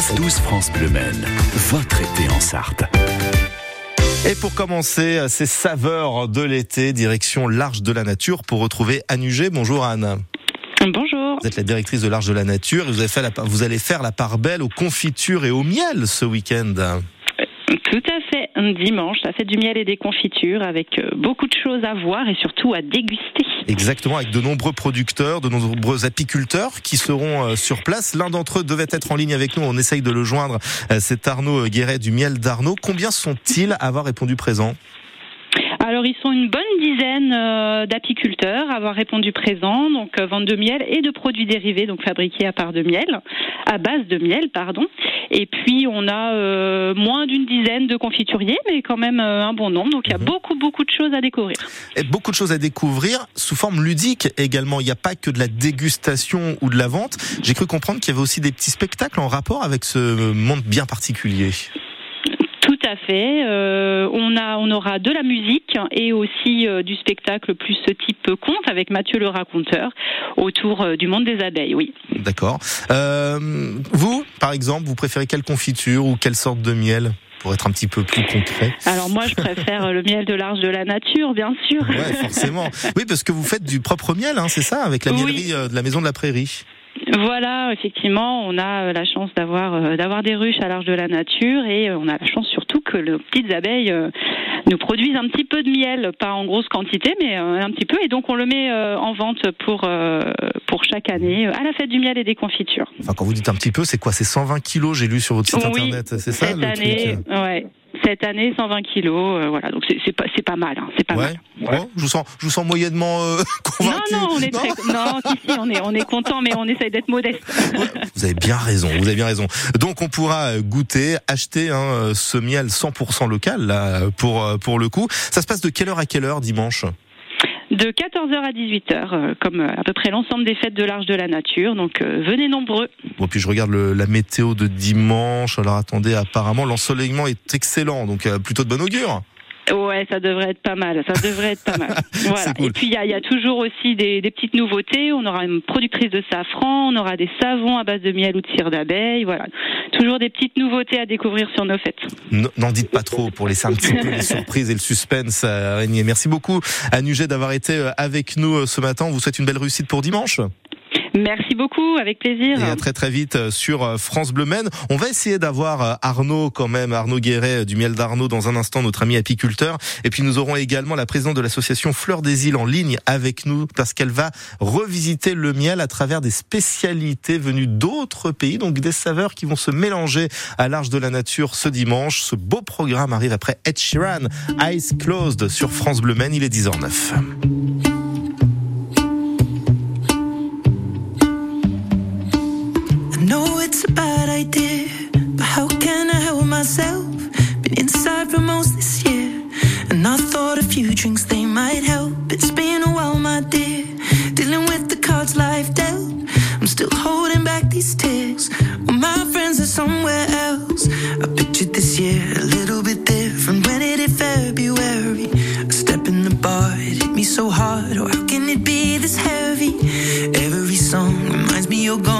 9-12 France Bleu Maine, votre été en Sarthe. Et pour commencer, ces saveurs de l'été, direction l'Arche de la Nature pour retrouver Anne Huget. Bonjour Anne. Bonjour. Vous êtes la directrice de l'Arche de la Nature et vous, avez fait la, vous allez faire la part belle aux confitures et au miel ce week-end. Tout à fait. Un dimanche, ça fait du miel et des confitures avec euh, beaucoup de choses à voir et surtout à déguster. Exactement, avec de nombreux producteurs, de nombreux apiculteurs qui seront euh, sur place. L'un d'entre eux devait être en ligne avec nous. On essaye de le joindre. Euh, c'est Arnaud Guéret du miel d'Arnaud. Combien sont-ils à avoir répondu présent alors ils sont une bonne dizaine euh, d'apiculteurs à avoir répondu présent, donc euh, vente de miel et de produits dérivés, donc fabriqués à part de miel, à base de miel, pardon. Et puis on a euh, moins d'une dizaine de confituriers, mais quand même un bon nombre. Donc il y a mhm. beaucoup beaucoup de choses à découvrir. Et beaucoup de choses à découvrir sous forme ludique également. Il n'y a pas que de la dégustation ou de la vente. J'ai cru comprendre qu'il y avait aussi des petits spectacles en rapport avec ce monde bien particulier. À fait. Euh, on a, on aura de la musique et aussi euh, du spectacle plus ce type conte avec Mathieu le raconteur autour euh, du monde des abeilles. Oui. D'accord. vous, par exemple, vous préférez quelle confiture ou quelle sorte de miel pour être un petit peu plus concret? Alors moi, je préfère le miel de l'Arche de la Nature, bien sûr. Ouais, forcément. Oui, parce que vous faites du propre miel, hein, c'est ça, avec la miellerie de la Maison de la Prairie. Voilà, effectivement, on a la chance d'avoir d'avoir des ruches à l'Arche de la Nature et on a la chance que les petites abeilles nous produisent un petit peu de miel, pas en grosse quantité, mais un petit peu, et donc on le met en vente pour pour chaque année à la fête du miel et des confitures. Enfin, quand vous dites un petit peu, c'est quoi? C'est 120 kilos, j'ai lu sur votre site internet, c'est ça cette année, ouais cette année 120 kilos. Euh, voilà, donc c'est pas c'est pas mal, hein, c'est pas mal. je vous sens je vous sens moyennement euh, convaincu. Non non, on est très non, si, si, on est on est content, mais on essaye d'être modeste. vous avez bien raison, vous avez bien raison. Donc on pourra goûter, acheter hein, ce miel 100% local là pour pour le coup. Ça se passe de quelle heure à quelle heure dimanche? De 14h à 18h, euh, comme à peu près l'ensemble des fêtes de l'Arche de la Nature. Donc venez nombreux. Bon, puis je regarde la météo de dimanche. Alors attendez, apparemment l'ensoleillement est excellent, donc euh, plutôt de bon augure. Ouais, ça devrait être pas mal. Ça devrait être pas mal. Voilà. Et puis il y a, y a, toujours aussi des, des, petites nouveautés. On aura une productrice de safran, on aura des savons à base de miel ou de cire d'abeille. Voilà. Toujours des petites nouveautés à découvrir sur nos fêtes. N'en dites pas trop pour laisser un petit peu les surprises et le suspense à régner. Merci beaucoup à Nuget d'avoir été euh, avec nous euh, ce matin. On vous souhaite une belle réussite pour dimanche. Merci beaucoup, avec plaisir. Et à très très vite euh, sur euh, France Bleu Maine. On va essayer d'avoir euh, Arnaud quand même, Arnaud Guéret du miel d'Arnaud dans un instant, notre ami apiculteur. Et puis nous aurons également la présidente de l'association Fleurs des Îles en ligne avec nous parce qu'elle va revisiter le miel à travers des spécialités venues d'autres pays, donc des saveurs qui vont se mélanger à l'Arche de la Nature ce dimanche. Ce beau programme arrive après Ed Sheeran, Eyes Closed sur France Bleu Maine. Il est 10h09. Few drinks they might help. It's been a while, my dear, dealing with the cards life dealt. I'm still holding back these tears. Well, my friends are somewhere else. I pictured this year a little bit different. When it hit February, a step in the bar, it hit me so hard. Oh, how can it be this heavy? Every song reminds me you're gone,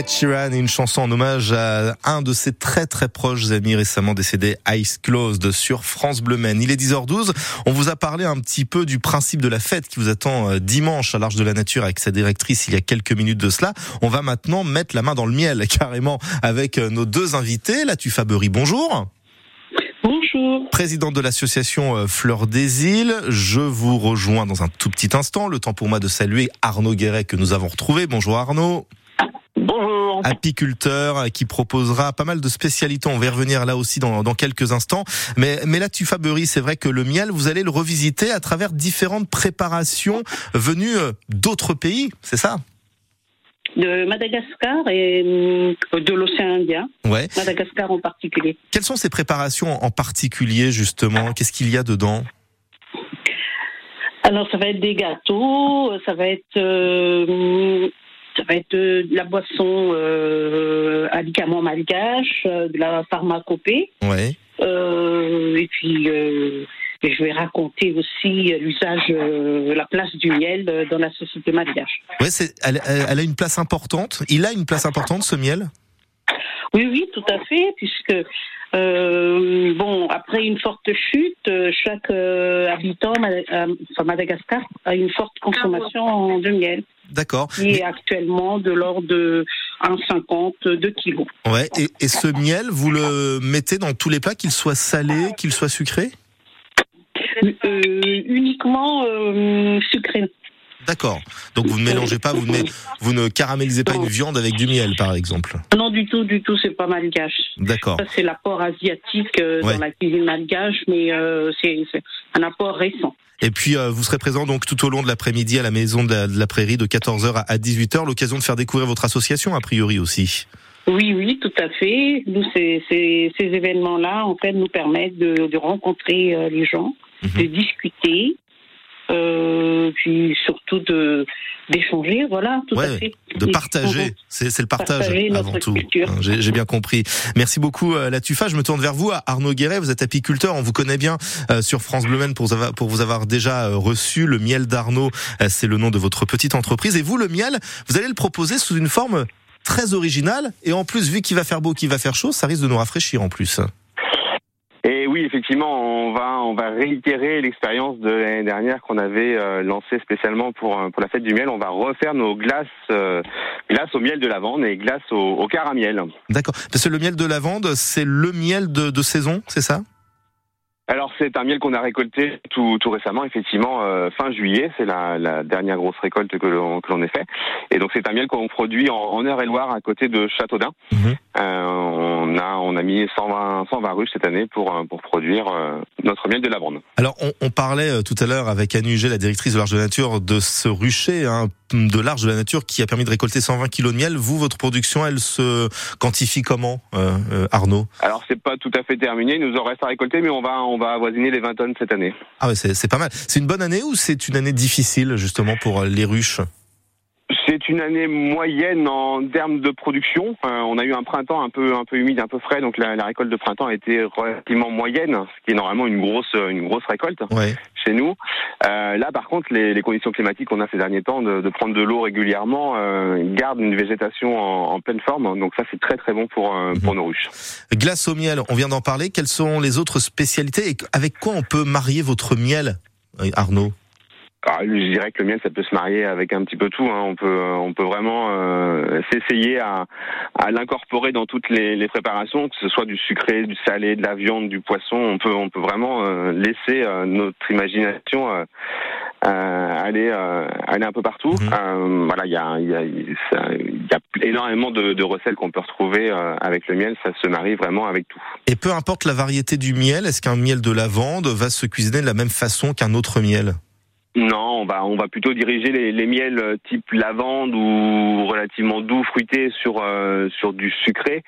Ed Sheeran et une chanson en hommage à un de ses très très proches amis récemment décédé, Ice Closed, sur France Bleu Maine. Il est 10h12. On vous a parlé un petit peu du principe de la fête qui vous attend euh, dimanche à l'Arche de la Nature avec sa directrice il y a quelques minutes de cela. On va maintenant mettre la main dans le miel carrément avec euh, nos deux invités. La Tufaberie, bonjour. Bonjour. Présidente de l'association euh, Fleurs des Îles, je vous rejoins dans un tout petit instant. Le temps pour moi de saluer Arnaud Guéret que nous avons retrouvé. Bonjour Arnaud. Bonjour. apiculteur qui proposera pas mal de spécialités. On va y revenir là aussi dans, dans quelques instants. Mais, mais là, tu Fabery, c'est vrai que le miel, vous allez le revisiter à travers différentes préparations venues euh, d'autres pays, c'est ça? De Madagascar et euh, de l'océan Indien. Ouais. Madagascar en particulier. Quelles sont ces préparations en particulier, justement? Qu'est-ce qu'il y a dedans? Alors ça va être des gâteaux, ça va être euh, ça va être de la boisson euh, à médicaments malgaches, euh, de la pharmacopée, Ouais. euh, et puis euh, et je vais raconter aussi l'usage, euh, la place du miel euh, dans la société malgache. Ouais, c'est, elle, elle- elle a une place importante. Il a une place importante, ce miel? Oui, oui, tout à fait, puisque euh, bon, après une forte chute, euh, chaque euh, habitant, enfin Madagascar, a une forte consommation de miel, D'accord. qui est actuellement de l'ordre de 1,50 2 kilos. Ouais. Et, et ce miel, vous le mettez dans tous les plats, qu'il soit salé, qu'il soit sucré? Euh, uniquement euh, sucré. D'accord. Donc vous ne mélangez pas, vous ne, vous ne caramélisez pas une viande avec du miel, par exemple. Non, du tout, du tout, c'est pas malgache. D'accord. Ça, c'est l'apport asiatique euh, Ouais. dans la cuisine malgache, mais euh, c'est un apport récent. Et puis euh, vous serez présent donc tout au long de l'après-midi à la maison de la, de la Prairie de 14h à 18h, l'occasion de faire découvrir votre association a priori aussi. Oui, oui, tout à fait. Nous, ces, ces, ces événements-là, en fait, nous permettent de, de rencontrer euh, les gens, Mhm. de discuter, euh, puis surtout de d'échanger, voilà, tout à Ouais, fait. De partager, c'est c'est le partage Partager avant tout. J'ai bien compris. Merci beaucoup euh, la Tufa. Je me tourne vers vous, Arnaud Guéret. Vous êtes apiculteur, on vous connaît bien euh, sur France Bleu pour vous avoir, pour vous avoir déjà reçu. Le miel d'Arnaud, c'est le nom de votre petite entreprise. Et vous, le miel, vous allez le proposer sous une forme très originale. Et en plus, vu qu'il va faire beau, qu'il va faire chaud, ça risque de nous rafraîchir en plus. Et oui, effectivement, on va on va réitérer l'expérience de l'année dernière qu'on avait euh, lancée spécialement pour euh, pour la fête du miel. On va refaire nos glaces euh, glaces au miel de lavande et glaces au, au caramiel. D'accord. Parce que le miel de lavande, c'est le miel de, de saison, c'est ça? Alors c'est un miel qu'on a récolté tout, tout récemment, effectivement euh, fin juillet. C'est la, la dernière grosse récolte que l'on que l'on ait fait. Et donc c'est un miel qu'on produit en, en Eure-et-Loire à côté de Châteaudun. Mhm. On a a mis 120 120 ruches cette année pour euh, pour produire euh, notre miel de lavande. Alors, on, on parlait euh, tout à l'heure avec Anne Huget, la directrice de l'Arche de la Nature, de ce rucher hein, de l'Arche de la Nature qui a permis de récolter 120 kilos de miel. Vous, votre production, elle se quantifie comment, euh, euh, Arnaud? Alors c'est pas tout à fait terminé, il nous en reste à récolter, mais on va on va avoisiner les 20 tonnes cette année. Ah ouais, c'est pas mal. C'est une bonne année ou c'est une année difficile justement pour les ruches? C'est une année moyenne en termes de production. Euh, on a eu un printemps un peu un peu humide, un peu frais, donc la, la récolte de printemps a été relativement moyenne, ce qui est normalement une grosse une grosse récolte Ouais. chez nous. Euh, là, par contre, les, les conditions climatiques qu'on a ces derniers temps, de, de prendre de l'eau régulièrement, euh, gardent une végétation en, en pleine forme. Donc ça, c'est très très bon pour euh, pour nos ruches. Glace au miel, on vient d'en parler. Quelles sont les autres spécialités et avec quoi on peut marier votre miel, Arnaud? Alors, je dirais que le miel, ça peut se marier avec un petit peu tout. Hein. On peut, euh, on peut vraiment euh, s'essayer à, à l'incorporer dans toutes les, les préparations, que ce soit du sucré, du salé, de la viande, du poisson. On peut, on peut vraiment euh, laisser euh, notre imagination aller, aller un peu partout. Mhm. Voilà, il y a, y, a, ça- y a énormément de, de recettes qu'on peut retrouver avec le miel. Ça se marie vraiment avec tout. Et peu importe la variété du miel, est-ce qu'un miel de lavande va se cuisiner de la même façon qu'un autre miel? Non, on va on va plutôt diriger les, les, miels type lavande ou relativement doux, fruités sur euh, sur du sucré.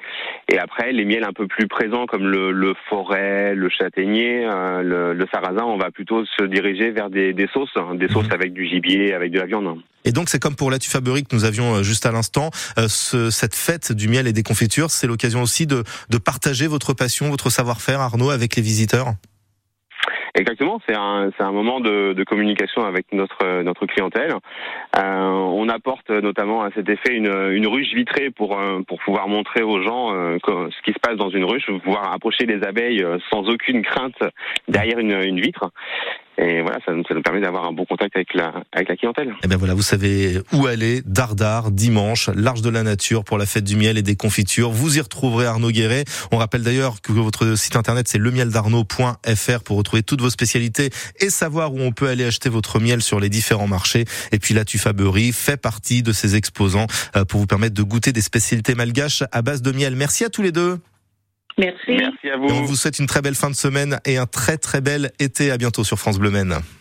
Et après, les miels un peu plus présents comme le, le forêt, le châtaignier, euh, le, le, sarrasin, on va plutôt se diriger vers des, des sauces, hein, des sauces mhm. avec du gibier, avec de la viande. Et donc c'est comme pour la Tufaberie que nous avions euh, juste à l'instant, ce, cette fête du miel et des confitures, c'est l'occasion aussi de, de partager votre passion, votre savoir-faire, Arnaud, avec les visiteurs. Exactement, c'est un, c'est un moment de, de, communication avec notre, notre clientèle. Euh, on apporte notamment à cet effet une, une ruche vitrée pour, euh, pour pouvoir montrer aux gens euh, ce qui se passe dans une ruche, pouvoir approcher les abeilles euh, sans aucune crainte derrière une, une vitre. Et voilà, ça, ça nous permet d'avoir un bon contact avec la, avec la clientèle. Et eh bien voilà, vous savez où aller, Dardar, dimanche, l'Arche de la Nature pour la fête du miel et des confitures. Vous y retrouverez Arnaud Guéret. On rappelle d'ailleurs que votre site internet c'est lemieldarnaud.fr pour retrouver toutes vos spécialités et savoir où on peut aller acheter votre miel sur les différents marchés. Et puis la Tufaberie fait partie de ces exposants euh, pour vous permettre de goûter des spécialités malgaches à base de miel. Merci à tous les deux. Merci. Merci à vous. on vous souhaite une très belle fin de semaine et un très très bel été. À bientôt sur France Bleu Maine.